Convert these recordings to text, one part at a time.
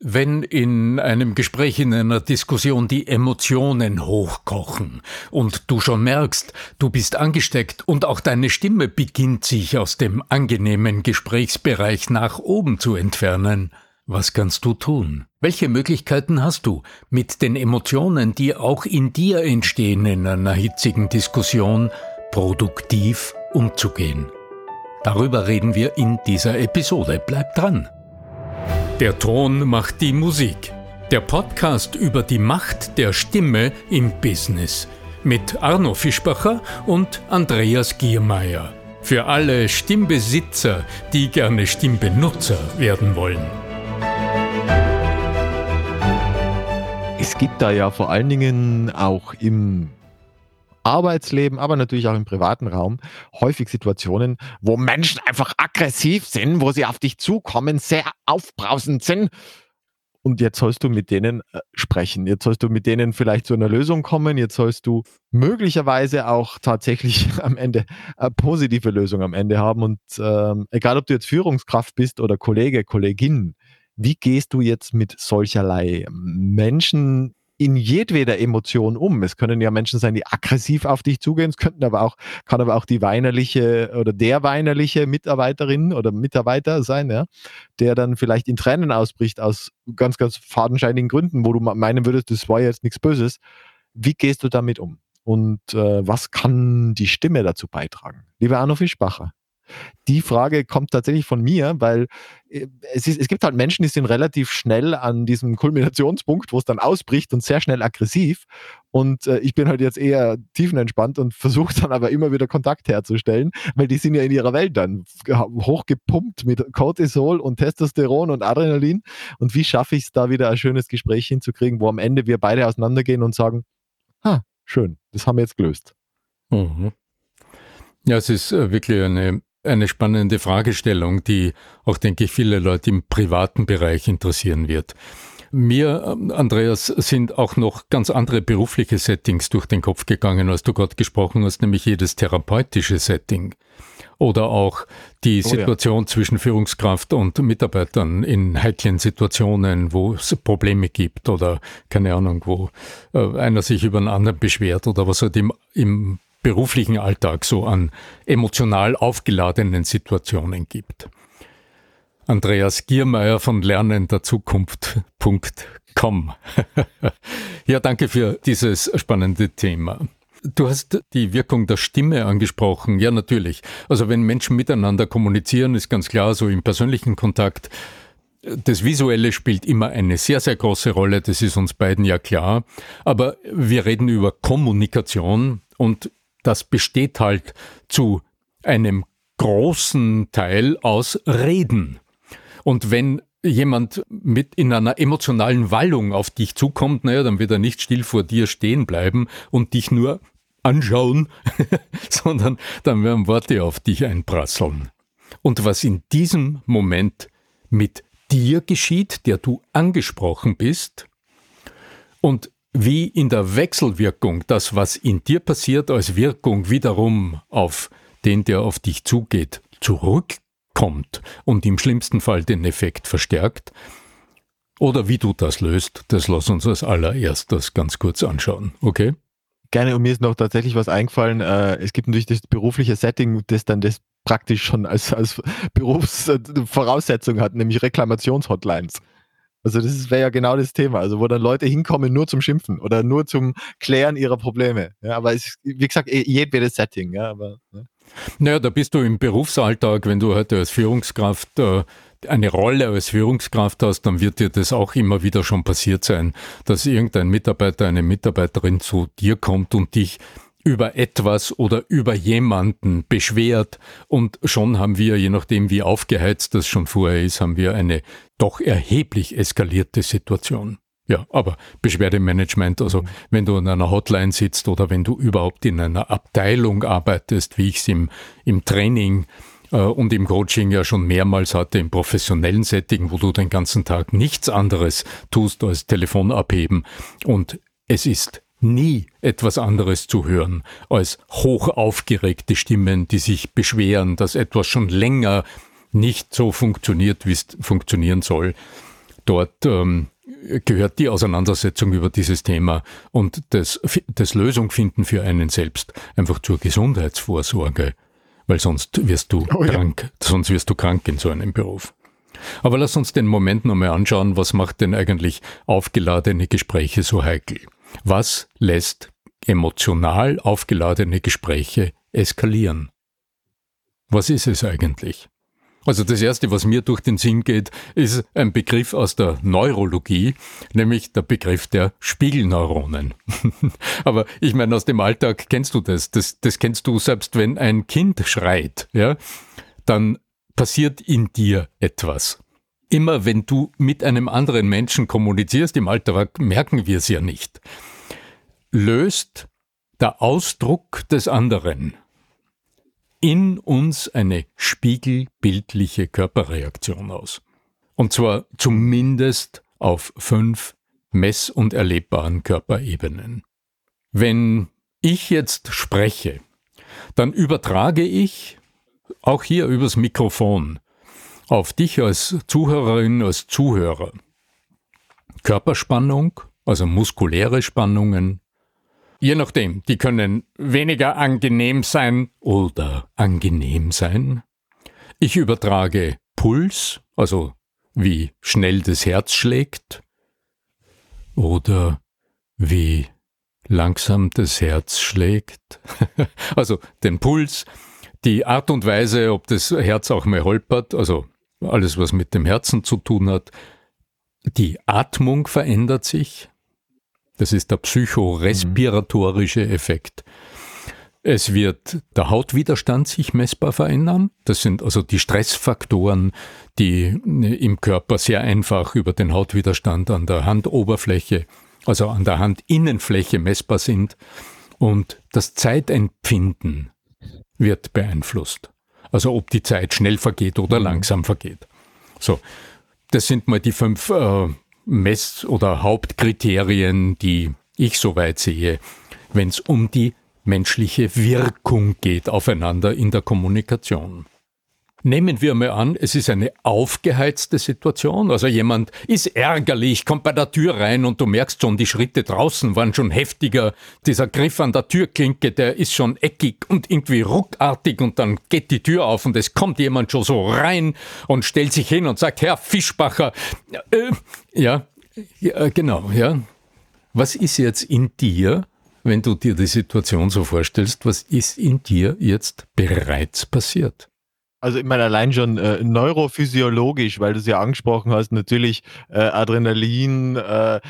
Wenn in einem Gespräch, in einer Diskussion die Emotionen hochkochen und du schon merkst, du bist angesteckt und auch deine Stimme beginnt sich aus dem angenehmen Gesprächsbereich nach oben zu entfernen, was kannst du tun? Welche Möglichkeiten hast du, mit den Emotionen, die auch in dir entstehen in einer hitzigen Diskussion, produktiv umzugehen? Darüber reden wir in dieser Episode. Bleib dran! Der Ton macht die Musik. Der Podcast über die Macht der Stimme im Business. Mit Arno Fischbacher und Andreas Giermeier. Für alle Stimmbesitzer, die gerne Stimmbenutzer werden wollen. Es gibt da ja vor allen Dingen auch im Arbeitsleben, aber natürlich auch im privaten Raum häufig Situationen, wo Menschen einfach aggressiv sind, wo sie auf dich zukommen, sehr aufbrausend sind. Und jetzt sollst du mit denen äh, sprechen. Jetzt sollst du mit denen vielleicht zu einer Lösung kommen. Jetzt sollst du möglicherweise auch tatsächlich am Ende eine positive Lösung am Ende haben. Und ähm, egal, ob du jetzt Führungskraft bist oder Kollege, Kollegin, wie gehst du jetzt mit solcherlei Menschen in jedweder Emotion um. Es können ja Menschen sein, die aggressiv auf dich zugehen. Es könnten aber auch, kann aber auch die weinerliche oder der weinerliche Mitarbeiterin oder Mitarbeiter sein, ja, der dann vielleicht in Tränen ausbricht aus ganz, ganz fadenscheinigen Gründen, wo du meinen würdest, das war jetzt nichts Böses. Wie gehst du damit um? Und äh, was kann die Stimme dazu beitragen? Lieber Arno Fischbacher. Die Frage kommt tatsächlich von mir, weil äh, es, ist, es gibt halt Menschen, die sind relativ schnell an diesem Kulminationspunkt, wo es dann ausbricht und sehr schnell aggressiv. Und äh, ich bin halt jetzt eher tiefenentspannt und versuche dann aber immer wieder Kontakt herzustellen, weil die sind ja in ihrer Welt dann hochgepumpt mit Cortisol und Testosteron und Adrenalin. Und wie schaffe ich es da wieder ein schönes Gespräch hinzukriegen, wo am Ende wir beide auseinandergehen und sagen, ha, schön, das haben wir jetzt gelöst. Mhm. Ja, es ist äh, wirklich eine eine spannende Fragestellung, die auch, denke ich, viele Leute im privaten Bereich interessieren wird. Mir, ähm, Andreas, sind auch noch ganz andere berufliche Settings durch den Kopf gegangen, als du gerade gesprochen hast, nämlich jedes therapeutische Setting. Oder auch die oh, Situation ja. zwischen Führungskraft und Mitarbeitern in heiklen Situationen, wo es Probleme gibt oder keine Ahnung, wo äh, einer sich über einen anderen beschwert oder was halt im, im beruflichen Alltag so an emotional aufgeladenen Situationen gibt. Andreas Giermeier von lernenderzukunft.com. ja, danke für dieses spannende Thema. Du hast die Wirkung der Stimme angesprochen. Ja, natürlich. Also wenn Menschen miteinander kommunizieren, ist ganz klar, so im persönlichen Kontakt, das Visuelle spielt immer eine sehr, sehr große Rolle, das ist uns beiden ja klar. Aber wir reden über Kommunikation und das besteht halt zu einem großen Teil aus Reden. Und wenn jemand mit in einer emotionalen Wallung auf dich zukommt, naja, dann wird er nicht still vor dir stehen bleiben und dich nur anschauen, sondern dann werden Worte auf dich einprasseln. Und was in diesem Moment mit dir geschieht, der du angesprochen bist, und wie in der Wechselwirkung das, was in dir passiert, als Wirkung wiederum auf den, der auf dich zugeht, zurückkommt und im schlimmsten Fall den Effekt verstärkt. Oder wie du das löst, das lass uns als allererstes ganz kurz anschauen, okay? Gerne, und mir ist noch tatsächlich was eingefallen. Äh, es gibt natürlich das berufliche Setting, das dann das praktisch schon als, als Berufsvoraussetzung hat, nämlich Reklamationshotlines. Also das wäre ja genau das Thema, also wo dann Leute hinkommen nur zum Schimpfen oder nur zum Klären ihrer Probleme. Ja, aber es wie gesagt, eh, jedwedes Setting. Ja, aber, ja. Naja, da bist du im Berufsalltag, wenn du heute als Führungskraft äh, eine Rolle als Führungskraft hast, dann wird dir das auch immer wieder schon passiert sein, dass irgendein Mitarbeiter, eine Mitarbeiterin zu dir kommt und dich über etwas oder über jemanden beschwert. Und schon haben wir, je nachdem wie aufgeheizt das schon vorher ist, haben wir eine doch erheblich eskalierte Situation. Ja, aber Beschwerdemanagement, also wenn du in einer Hotline sitzt oder wenn du überhaupt in einer Abteilung arbeitest, wie ich es im, im Training äh, und im Coaching ja schon mehrmals hatte, im professionellen Setting, wo du den ganzen Tag nichts anderes tust als Telefon abheben. Und es ist nie etwas anderes zu hören als hoch aufgeregte Stimmen, die sich beschweren, dass etwas schon länger nicht so funktioniert, wie es funktionieren soll. dort ähm, gehört die Auseinandersetzung über dieses Thema und das, das Lösung finden für einen selbst einfach zur Gesundheitsvorsorge, weil sonst wirst du oh, krank, ja. sonst wirst du krank in so einem Beruf. Aber lass uns den Moment nochmal anschauen, was macht denn eigentlich aufgeladene Gespräche so heikel? Was lässt emotional aufgeladene Gespräche eskalieren? Was ist es eigentlich? Also das Erste, was mir durch den Sinn geht, ist ein Begriff aus der Neurologie, nämlich der Begriff der Spiegelneuronen. Aber ich meine, aus dem Alltag kennst du das. das. Das kennst du selbst, wenn ein Kind schreit, ja, dann passiert in dir etwas. Immer wenn du mit einem anderen Menschen kommunizierst, im Alltag merken wir es ja nicht, löst der Ausdruck des anderen in uns eine spiegelbildliche Körperreaktion aus. Und zwar zumindest auf fünf mess- und erlebbaren Körperebenen. Wenn ich jetzt spreche, dann übertrage ich, auch hier übers Mikrofon, auf dich als Zuhörerin, als Zuhörer. Körperspannung, also muskuläre Spannungen, Je nachdem, die können weniger angenehm sein oder angenehm sein. Ich übertrage Puls, also wie schnell das Herz schlägt oder wie langsam das Herz schlägt. also den Puls, die Art und Weise, ob das Herz auch mal holpert, also alles, was mit dem Herzen zu tun hat. Die Atmung verändert sich, das ist der psychorespiratorische Effekt. Es wird der Hautwiderstand sich messbar verändern. Das sind also die Stressfaktoren, die im Körper sehr einfach über den Hautwiderstand an der Handoberfläche, also an der Handinnenfläche messbar sind. Und das Zeitempfinden wird beeinflusst. Also ob die Zeit schnell vergeht oder mhm. langsam vergeht. So, das sind mal die fünf äh, Mess- oder Hauptkriterien, die ich soweit sehe, wenn es um die menschliche Wirkung geht aufeinander in der Kommunikation. Nehmen wir mal an, es ist eine aufgeheizte Situation, also jemand ist ärgerlich, kommt bei der Tür rein und du merkst schon, die Schritte draußen waren schon heftiger, dieser Griff an der Türklinke, der ist schon eckig und irgendwie ruckartig und dann geht die Tür auf und es kommt jemand schon so rein und stellt sich hin und sagt, Herr Fischbacher, äh, ja, ja, genau, ja. Was ist jetzt in dir, wenn du dir die Situation so vorstellst, was ist in dir jetzt bereits passiert? Also ich meine allein schon äh, neurophysiologisch, weil du es ja angesprochen hast, natürlich äh, Adrenalin, äh,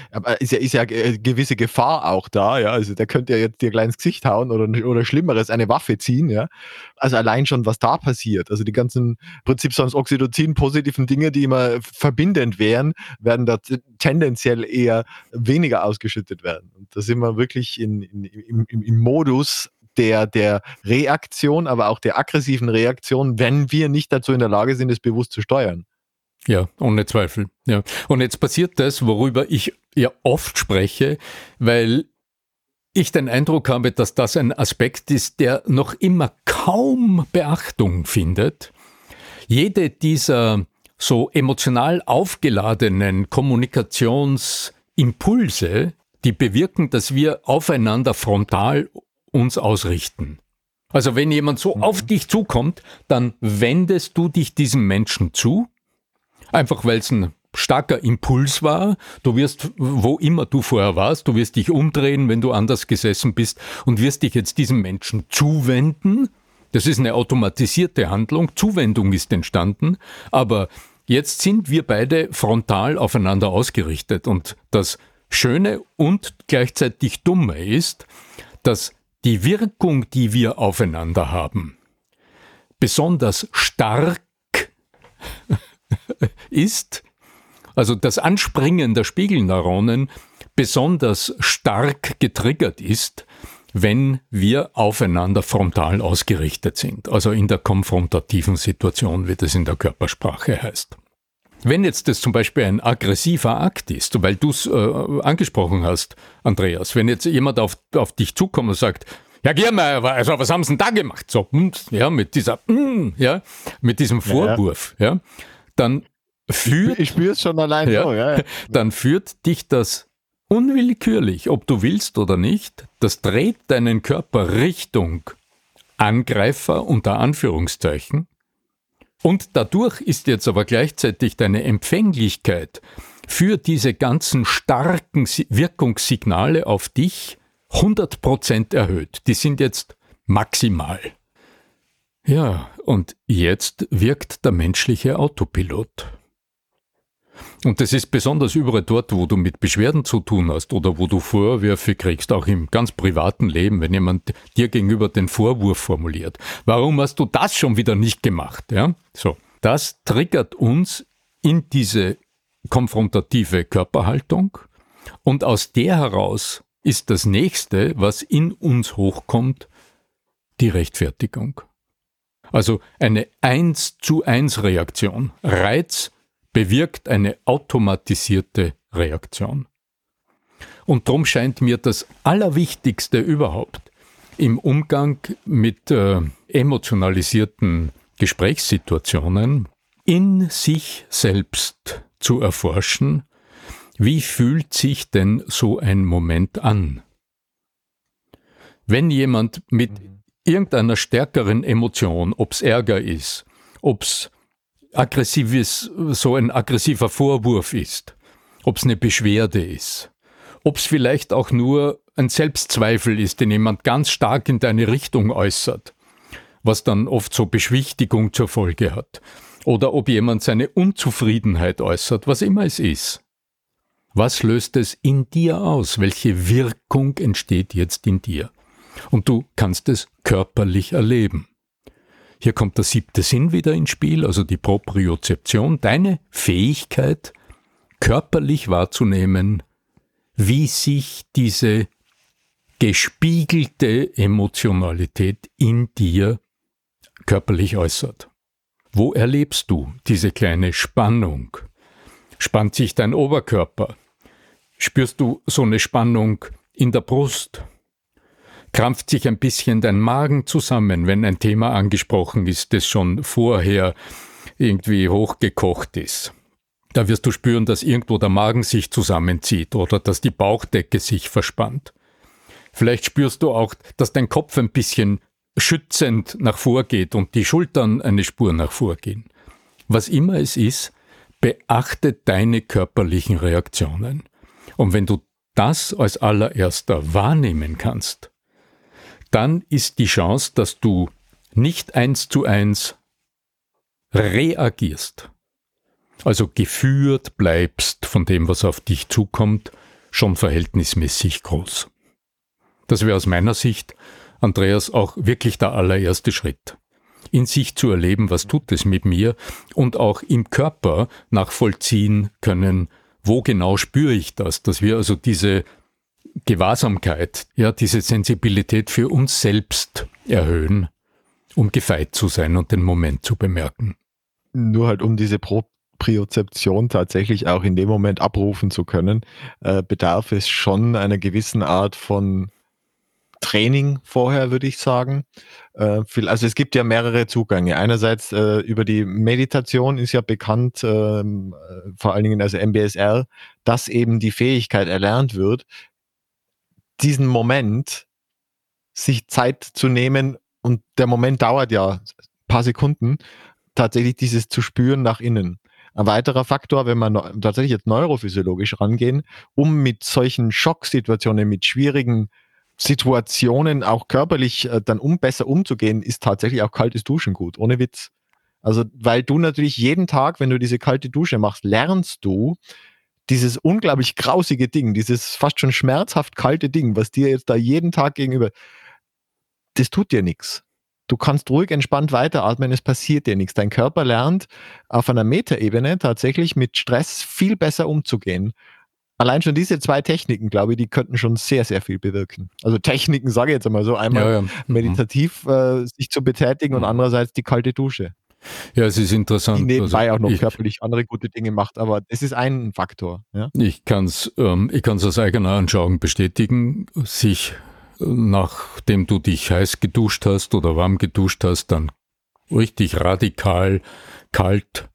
ist ja, ist ja äh, gewisse Gefahr auch da, ja. Also der könnte ja jetzt dir gleich ins Gesicht hauen oder, oder Schlimmeres, eine Waffe ziehen, ja. Also allein schon, was da passiert. Also die ganzen im Prinzip sonst Oxytocin positiven Dinge, die immer verbindend wären, werden da tendenziell eher weniger ausgeschüttet werden. Und da sind wir wirklich in, in, im, im Modus der, der Reaktion, aber auch der aggressiven Reaktion, wenn wir nicht dazu in der Lage sind, es bewusst zu steuern. Ja, ohne Zweifel. Ja. Und jetzt passiert das, worüber ich ja oft spreche, weil ich den Eindruck habe, dass das ein Aspekt ist, der noch immer kaum Beachtung findet. Jede dieser so emotional aufgeladenen Kommunikationsimpulse, die bewirken, dass wir aufeinander frontal uns ausrichten. Also wenn jemand so mhm. auf dich zukommt, dann wendest du dich diesem Menschen zu, einfach weil es ein starker Impuls war. Du wirst, wo immer du vorher warst, du wirst dich umdrehen, wenn du anders gesessen bist und wirst dich jetzt diesem Menschen zuwenden. Das ist eine automatisierte Handlung. Zuwendung ist entstanden. Aber jetzt sind wir beide frontal aufeinander ausgerichtet. Und das Schöne und gleichzeitig Dumme ist, dass die Wirkung, die wir aufeinander haben, besonders stark ist, also das Anspringen der Spiegelneuronen besonders stark getriggert ist, wenn wir aufeinander frontal ausgerichtet sind, also in der konfrontativen Situation, wie das in der Körpersprache heißt. Wenn jetzt das zum Beispiel ein aggressiver Akt ist, weil du es äh, angesprochen hast, Andreas, wenn jetzt jemand auf, auf dich zukommt und sagt, ja, Giermeier, also was haben sie denn da gemacht? So, ja, mit dieser, hm, ja, mit diesem Vorwurf, ja, ja dann führt. Ich spüre es schon allein ja, so, ja. Dann führt dich das unwillkürlich, ob du willst oder nicht, das dreht deinen Körper Richtung Angreifer unter Anführungszeichen. Und dadurch ist jetzt aber gleichzeitig deine Empfänglichkeit für diese ganzen starken Wirkungssignale auf dich 100% erhöht. Die sind jetzt maximal. Ja, und jetzt wirkt der menschliche Autopilot. Und das ist besonders überall dort, wo du mit Beschwerden zu tun hast oder wo du Vorwürfe kriegst, auch im ganz privaten Leben, wenn jemand dir gegenüber den Vorwurf formuliert. Warum hast du das schon wieder nicht gemacht? Ja, so. Das triggert uns in diese konfrontative Körperhaltung und aus der heraus ist das nächste, was in uns hochkommt, die Rechtfertigung. Also eine 1 zu 1 Reaktion. Reiz bewirkt eine automatisierte Reaktion. Und darum scheint mir das Allerwichtigste überhaupt im Umgang mit äh, emotionalisierten Gesprächssituationen in sich selbst zu erforschen, wie fühlt sich denn so ein Moment an? Wenn jemand mit irgendeiner stärkeren Emotion, ob's Ärger ist, ob's aggressives, so ein aggressiver Vorwurf ist, ob's eine Beschwerde ist, ob's vielleicht auch nur ein Selbstzweifel ist, den jemand ganz stark in deine Richtung äußert, was dann oft so Beschwichtigung zur Folge hat, oder ob jemand seine Unzufriedenheit äußert, was immer es ist. Was löst es in dir aus? Welche Wirkung entsteht jetzt in dir? Und du kannst es körperlich erleben. Hier kommt der siebte Sinn wieder ins Spiel, also die Propriozeption, deine Fähigkeit, körperlich wahrzunehmen, wie sich diese gespiegelte Emotionalität in dir körperlich äußert. Wo erlebst du diese kleine Spannung? Spannt sich dein Oberkörper? Spürst du so eine Spannung in der Brust? Krampft sich ein bisschen dein Magen zusammen, wenn ein Thema angesprochen ist, das schon vorher irgendwie hochgekocht ist? Da wirst du spüren, dass irgendwo der Magen sich zusammenzieht oder dass die Bauchdecke sich verspannt. Vielleicht spürst du auch, dass dein Kopf ein bisschen schützend nach vorgeht und die Schultern eine Spur nach vorgehen. Was immer es ist, beachte deine körperlichen Reaktionen. Und wenn du das als allererster wahrnehmen kannst, dann ist die Chance, dass du nicht eins zu eins reagierst, also geführt bleibst von dem, was auf dich zukommt, schon verhältnismäßig groß. Das wäre aus meiner Sicht, Andreas, auch wirklich der allererste Schritt in sich zu erleben, was tut es mit mir und auch im Körper nachvollziehen können, wo genau spüre ich das, dass wir also diese Gewahrsamkeit, ja, diese Sensibilität für uns selbst erhöhen, um gefeit zu sein und den Moment zu bemerken. Nur halt um diese Propriozeption tatsächlich auch in dem Moment abrufen zu können, äh, bedarf es schon einer gewissen Art von Training vorher, würde ich sagen. Äh, also es gibt ja mehrere Zugänge. Einerseits äh, über die Meditation ist ja bekannt, ähm, äh, vor allen Dingen also MBSR, dass eben die Fähigkeit erlernt wird, diesen Moment sich Zeit zu nehmen und der Moment dauert ja ein paar Sekunden, tatsächlich dieses zu spüren nach innen. Ein weiterer Faktor, wenn man tatsächlich jetzt neurophysiologisch rangehen, um mit solchen Schocksituationen, mit schwierigen Situationen auch körperlich äh, dann um besser umzugehen, ist tatsächlich auch kaltes Duschen gut, ohne Witz. Also, weil du natürlich jeden Tag, wenn du diese kalte Dusche machst, lernst du dieses unglaublich grausige Ding, dieses fast schon schmerzhaft kalte Ding, was dir jetzt da jeden Tag gegenüber, das tut dir nichts. Du kannst ruhig entspannt weiteratmen, es passiert dir nichts. Dein Körper lernt auf einer Metaebene tatsächlich mit Stress viel besser umzugehen allein schon diese zwei Techniken, glaube ich, die könnten schon sehr, sehr viel bewirken. Also Techniken, sage ich jetzt einmal so, einmal ja, ja. Mhm. meditativ äh, sich zu betätigen und mhm. andererseits die kalte Dusche. Ja, es ist interessant. Die nebenbei also auch noch ich, körperlich andere gute Dinge macht, aber es ist ein Faktor. Ja? Ich kann es ähm, aus eigener Anschauung bestätigen, sich nachdem du dich heiß geduscht hast oder warm geduscht hast, dann richtig radikal kalt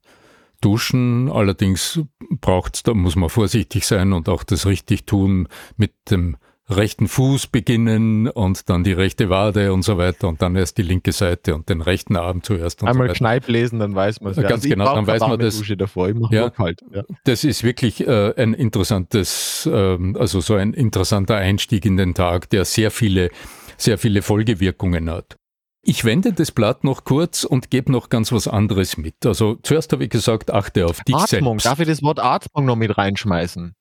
duschen. Allerdings braucht es, da muss man vorsichtig sein und auch das richtig tun mit dem rechten Fuß beginnen und dann die rechte Wade und so weiter und dann erst die linke Seite und den rechten Arm zuerst. Und Einmal so Kneipp lesen, dann weiß man es. Ja, ganz genau, dann weiß man das. Davor. Ja. kalt. Ja. Das ist wirklich äh, ein interessantes, ähm, also so ein interessanter Einstieg in den Tag, der sehr viele, sehr viele Folgewirkungen hat. Ich wende das Blatt noch kurz und gebe noch ganz was anderes mit. Also zuerst habe ich gesagt, achte auf dich Atmung, selbst. darf ich das Wort Atmung noch mit reinschmeißen?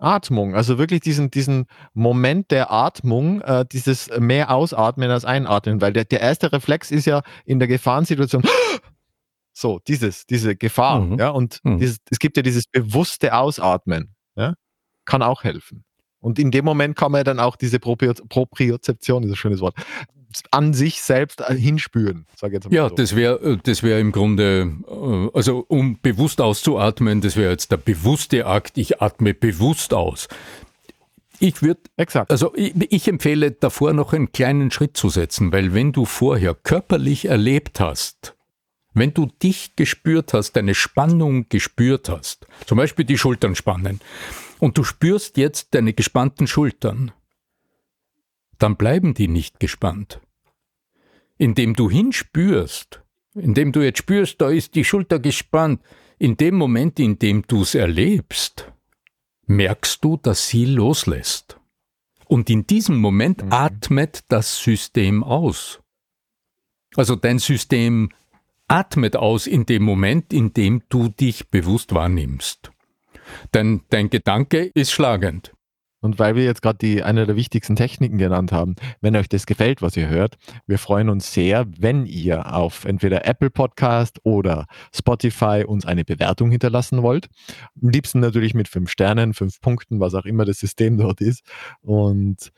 Atmung, also wirklich diesen, diesen Moment der Atmung, äh, dieses mehr ausatmen als einatmen, weil der, der erste Reflex ist ja in der Gefahrensituation, so, dieses, diese Gefahr, Mhm. ja, und Mhm. dieses, es gibt ja dieses bewusste Ausatmen, ja, kann auch helfen. Und in dem Moment kann man ja dann auch diese Proprio Propriozeption, dieses schönes Wort, an sich selbst äh, hinspüren, ich jetzt mal Ja, so. das wäre das wär im Grunde, äh, also um bewusst auszuatmen, das wäre jetzt der bewusste Akt, ich atme bewusst aus. Ich würde, also ich, ich empfehle davor noch einen kleinen Schritt zu setzen, weil wenn du vorher körperlich erlebt hast, wenn du dich gespürt hast, deine Spannung gespürt hast, zum Beispiel die Schultern spannen, und du spürst jetzt deine gespannten Schultern, dann bleiben die nicht gespannt. Indem du hinspürst, indem du jetzt spürst, da ist die Schulter gespannt, in dem Moment, in dem du es erlebst, merkst du, dass sie loslässt. Und in diesem Moment Mhm. atmet das System aus. Also dein System atmet aus in dem Moment, in dem du dich bewusst wahrnimmst. Dein, dein Gedanke ist schlagend. Und weil wir jetzt gerade die eine der wichtigsten Techniken genannt haben, wenn euch das gefällt, was ihr hört, wir freuen uns sehr, wenn ihr auf entweder Apple Podcast oder Spotify uns eine Bewertung hinterlassen wollt. Am liebsten natürlich mit fünf Sternen, fünf Punkten, was auch immer das System dort ist. Und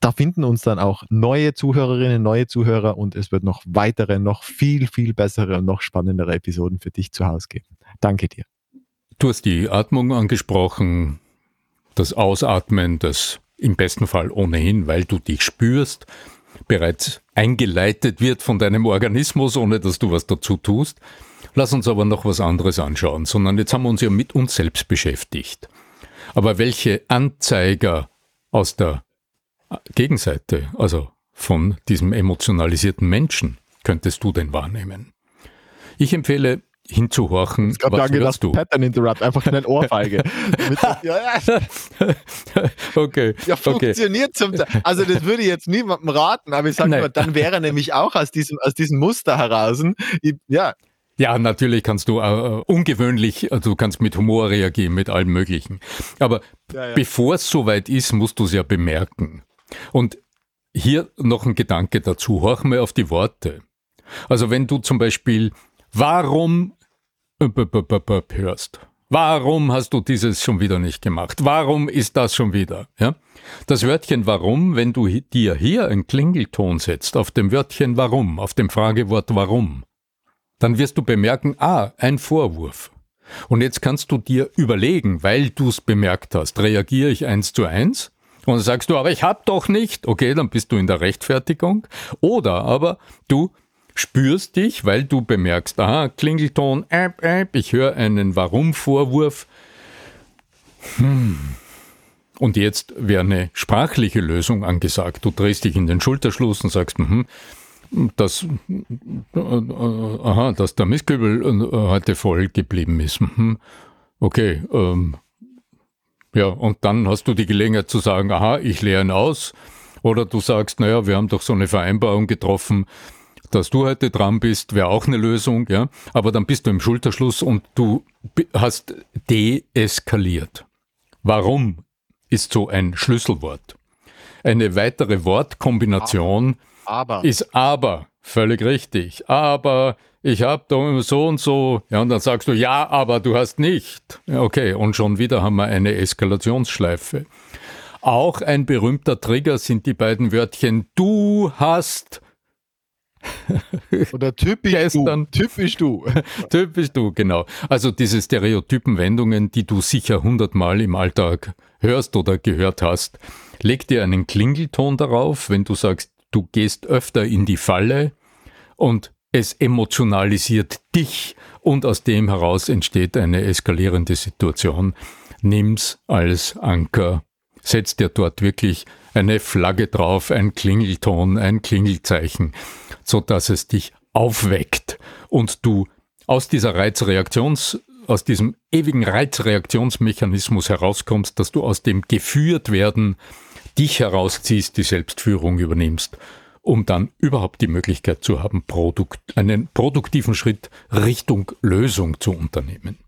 da finden uns dann auch neue Zuhörerinnen, neue Zuhörer und es wird noch weitere, noch viel, viel bessere und noch spannendere Episoden für dich zu Hause geben. Danke dir. Du hast die Atmung angesprochen, das Ausatmen, das im besten Fall ohnehin, weil du dich spürst, bereits eingeleitet wird von deinem Organismus, ohne dass du was dazu tust. Lass uns aber noch was anderes anschauen, sondern jetzt haben wir uns ja mit uns selbst beschäftigt. Aber welche Anzeiger aus der Gegenseite, also von diesem emotionalisierten Menschen, könntest du denn wahrnehmen? Ich empfehle hinzuhorchen, Es gab ja was hörst du? Pattern Interrupt, einfach schnell Ohrfeige. Ja, ja, okay, Ja, okay. funktioniert zum Teil. Also das würde ich jetzt niemandem raten, aber ich sage mal, dann wäre er nämlich auch aus diesem, aus diesem Muster heraus. Ich, ja, Ja, natürlich kannst du äh, ungewöhnlich, äh, du kannst mit Humor reagieren, mit allem Möglichen. Aber Ja, ja. bevor es soweit ist, musst du es ja bemerken. Und hier noch ein Gedanke dazu. Horch mal auf die Worte. Also wenn du zum Beispiel warum äh, hörst. Warum hast du dieses schon wieder nicht gemacht? Warum ist das schon wieder? Ja? Das Wörtchen warum, wenn du dir hier einen Klingelton setzt auf dem Wörtchen warum, auf dem Fragewort warum, dann wirst du bemerken, ah, ein Vorwurf. Und jetzt kannst du dir überlegen, weil du es bemerkt hast, reagiere ich eins zu eins? Und dann sagst du, aber ich hab doch nicht. Okay, dann bist du in der Rechtfertigung. Oder aber du spürst dich, weil du bemerkst, aha, Klingelton, äp, äp, ich höre einen Warum-Vorwurf. Hm. Und jetzt wäre eine sprachliche Lösung angesagt. Du drehst dich in den Schulterschluss und sagst, mhm, dass, äh, aha, dass der Mistkübel äh, heute voll geblieben ist. Mhm. Okay, ähm, ja, und dann hast du die Gelegenheit zu sagen, aha, ich leere ihn aus. Oder du sagst, naja, wir haben doch so eine Vereinbarung getroffen, dass du heute dran bist, wäre auch eine Lösung, ja. Aber dann bist du im Schulterschluss und du hast deeskaliert. Warum ist so ein Schlüsselwort? Eine weitere Wortkombination aber ist aber. Völlig richtig. Aber ich habe da so und so. Ja, und dann sagst du, ja, aber du hast nicht. Ja, Okay, und schon wieder haben wir eine Eskalationsschleife. Auch ein berühmter Trigger sind die beiden Wörtchen du hast, oder typisch Gestern. du, typisch du. typisch du, genau. Also diese Stereotypenwendungen, die du sicher hundertmal im Alltag hörst oder gehört hast. Leg dir einen Klingelton darauf, wenn du sagst, du gehst öfter in die Falle und es emotionalisiert dich und aus dem heraus entsteht eine eskalierende Situation. Nimm's als Anker. Setz dir dort wirklich eine Flagge drauf, ein Klingelton, ein Klingelzeichen, so dass es dich aufweckt und du aus dieser Reizreaktions aus diesem ewigen Reizreaktionsmechanismus herauskommst, dass du aus dem geführt werden dich herausziehst, die Selbstführung übernimmst, um dann überhaupt die Möglichkeit zu haben, Produkt, einen produktiven Schritt Richtung Lösung zu unternehmen.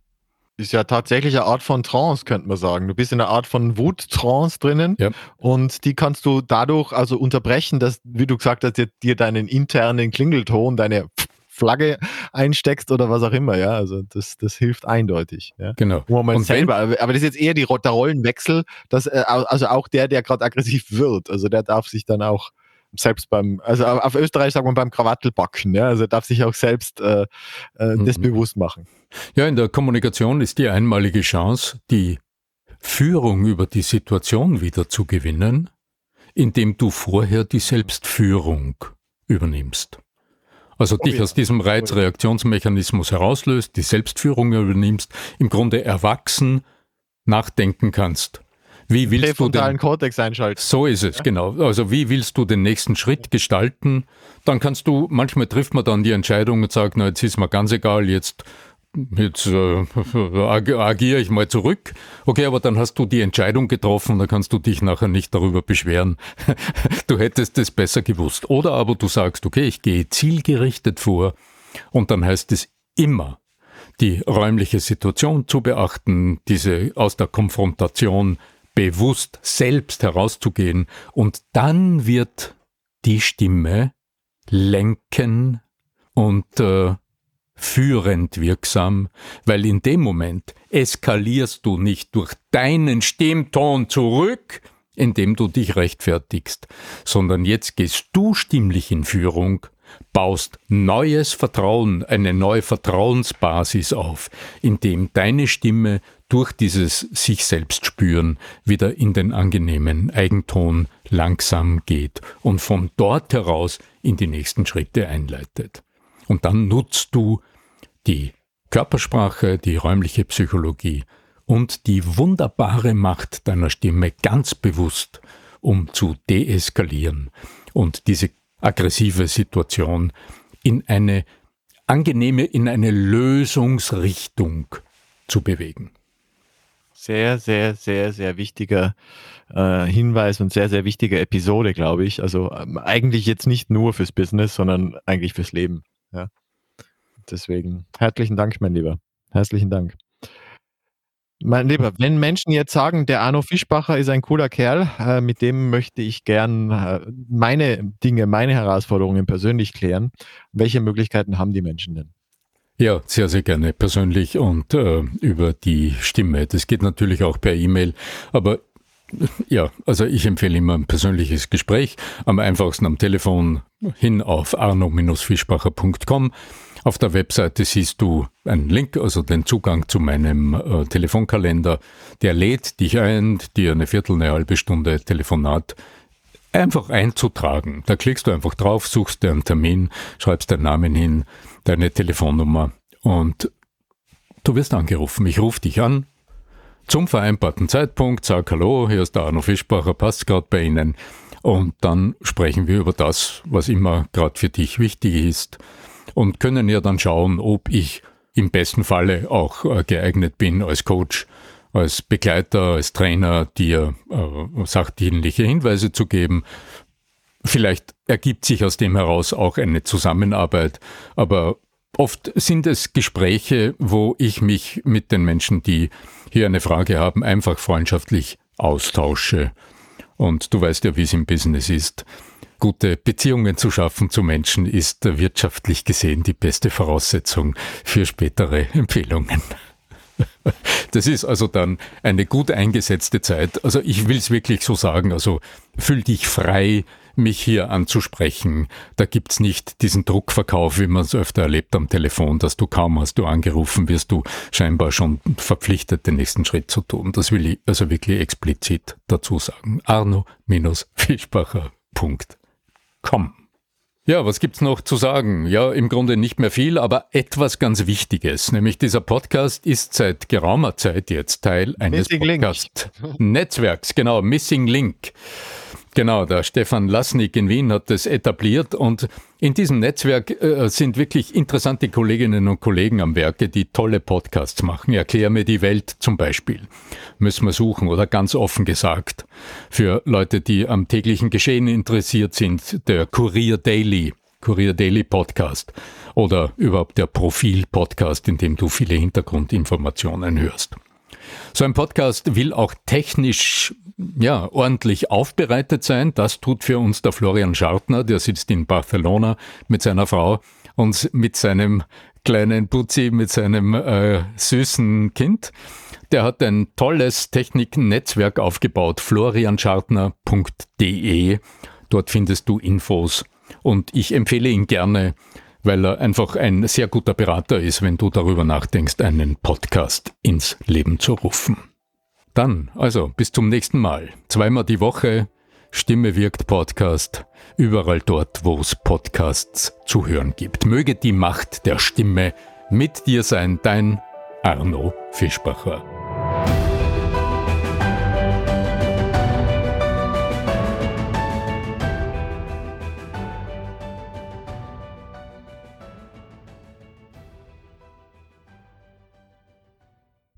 Ist ja tatsächlich eine Art von Trance, könnte man sagen. Du bist in einer Art von Wut-Trance drinnen ja. und die kannst du dadurch also unterbrechen, dass, wie du gesagt hast, dir deinen internen Klingelton, deine Flagge einsteckst oder was auch immer, ja. Also das, das hilft eindeutig. Ja? Genau. Moment selber, aber das ist jetzt eher die, der Rollenwechsel, dass, äh, also auch der, der gerade aggressiv wird, also der darf sich dann auch selbst beim, also auf Österreich sagt man beim Krawattelbacken, ja, also darf sich auch selbst äh, äh, das mhm. bewusst machen. Ja, in der Kommunikation ist die einmalige Chance, die Führung über die Situation wieder zu gewinnen, indem du vorher die Selbstführung übernimmst. Also oh, dich ja. aus diesem Reizreaktionsmechanismus herauslöst, die Selbstführung übernimmst, im Grunde erwachsen nachdenken kannst. Wie willst du den Kortex einschalten? So ist es, ja. genau. Also wie willst du den nächsten Schritt gestalten? Dann kannst du, manchmal trifft man dann die Entscheidung und sagt, na jetzt ist mir ganz egal, jetzt jetzt äh, agiere ich mal zurück. Okay, aber dann hast du die Entscheidung getroffen, dann kannst du dich nachher nicht darüber beschweren. du hättest es besser gewusst. Oder aber du sagst, okay, ich gehe zielgerichtet vor und dann heißt es immer, die räumliche Situation zu beachten, diese aus der Konfrontation bewusst selbst herauszugehen. Und dann wird die Stimme lenken und äh, führend wirksam, weil in dem Moment eskalierst du nicht durch deinen Stimmton zurück, indem du dich rechtfertigst, sondern jetzt gehst du stimmlich in Führung, baust neues Vertrauen, eine neue Vertrauensbasis auf, indem deine Stimme durch dieses sich selbst spüren wieder in den angenehmen Eigenton langsam geht und von dort heraus in die nächsten Schritte einleitet. Und dann nutzt du die Körpersprache, die räumliche Psychologie und die wunderbare Macht deiner Stimme ganz bewusst, um zu deeskalieren und diese aggressive Situation in eine angenehme, in eine Lösungsrichtung zu bewegen. Sehr, sehr, sehr, sehr wichtiger äh, Hinweis und sehr, sehr wichtige Episode, glaube ich. Also ähm, eigentlich jetzt nicht nur fürs Business, sondern eigentlich fürs Leben. Ja. Deswegen herzlichen Dank, mein Lieber. Herzlichen Dank. Mein Lieber, wenn Menschen jetzt sagen, der Arno Fischbacher ist ein cooler Kerl, äh, mit dem möchte ich gern äh, meine Dinge, meine Herausforderungen persönlich klären, welche Möglichkeiten haben die Menschen denn? Ja, sehr, sehr gerne persönlich und äh, über die Stimme. Das geht natürlich auch per E-Mail, aber ja, also ich empfehle immer ein persönliches Gespräch, am einfachsten am Telefon hin auf arno-fischbacher.com auf der Webseite siehst du einen Link, also den Zugang zu meinem äh, Telefonkalender. Der lädt dich ein, dir eine Viertel, eine halbe Stunde Telefonat einfach einzutragen. Da klickst du einfach drauf, suchst dir einen Termin, schreibst deinen Namen hin, deine Telefonnummer und du wirst angerufen. Ich rufe dich an zum vereinbarten Zeitpunkt, sag Hallo, hier ist der Arno Fischbacher, passt gerade bei Ihnen. Und dann sprechen wir über das, was immer gerade für dich wichtig ist und können ja dann schauen, ob ich im besten Falle auch äh, geeignet bin als Coach, als Begleiter, als Trainer, dir äh, sachdienliche Hinweise zu geben. Vielleicht ergibt sich aus dem heraus auch eine Zusammenarbeit, aber oft sind es Gespräche, wo ich mich mit den Menschen, die hier eine Frage haben, einfach freundschaftlich austausche. Und du weißt ja, wie es im Business ist. Gute Beziehungen zu schaffen zu Menschen ist wirtschaftlich gesehen die beste Voraussetzung für spätere Empfehlungen. Das ist also dann eine gut eingesetzte Zeit. Also ich will es wirklich so sagen, also fühl dich frei, mich hier anzusprechen. Da gibt es nicht diesen Druckverkauf, wie man es öfter erlebt am Telefon, dass du kaum hast du angerufen, wirst du scheinbar schon verpflichtet, den nächsten Schritt zu tun. Das will ich also wirklich explizit dazu sagen. Arno-Fischbacher.com Ja, was gibt's noch zu sagen? Ja, im Grunde nicht mehr viel, aber etwas ganz Wichtiges, nämlich dieser Podcast ist seit geraumer Zeit jetzt Teil eines Podcast-Netzwerks, genau, Missing Link. Genau, der Stefan Lasnik in Wien hat das etabliert und in diesem Netzwerk äh, sind wirklich interessante Kolleginnen und Kollegen am Werke, die tolle Podcasts machen. Erklär mir die Welt zum Beispiel. Müssen wir suchen oder ganz offen gesagt. Für Leute, die am täglichen Geschehen interessiert sind, der Kurier Daily, Kurier Daily Podcast oder überhaupt der Profil Podcast, in dem du viele Hintergrundinformationen hörst. So ein Podcast will auch technisch ja, ordentlich aufbereitet sein. Das tut für uns der Florian Schartner, der sitzt in Barcelona mit seiner Frau und mit seinem kleinen Putzi, mit seinem äh, süßen Kind. Der hat ein tolles Techniknetzwerk aufgebaut, florianschartner.de. Dort findest du Infos und ich empfehle ihn gerne, weil er einfach ein sehr guter Berater ist, wenn du darüber nachdenkst, einen Podcast ins Leben zu rufen. Dann, also, bis zum nächsten Mal. Zweimal die Woche, Stimme wirkt Podcast, überall dort, wo es Podcasts zu hören gibt. Möge die Macht der Stimme mit dir sein, dein Arno Fischbacher.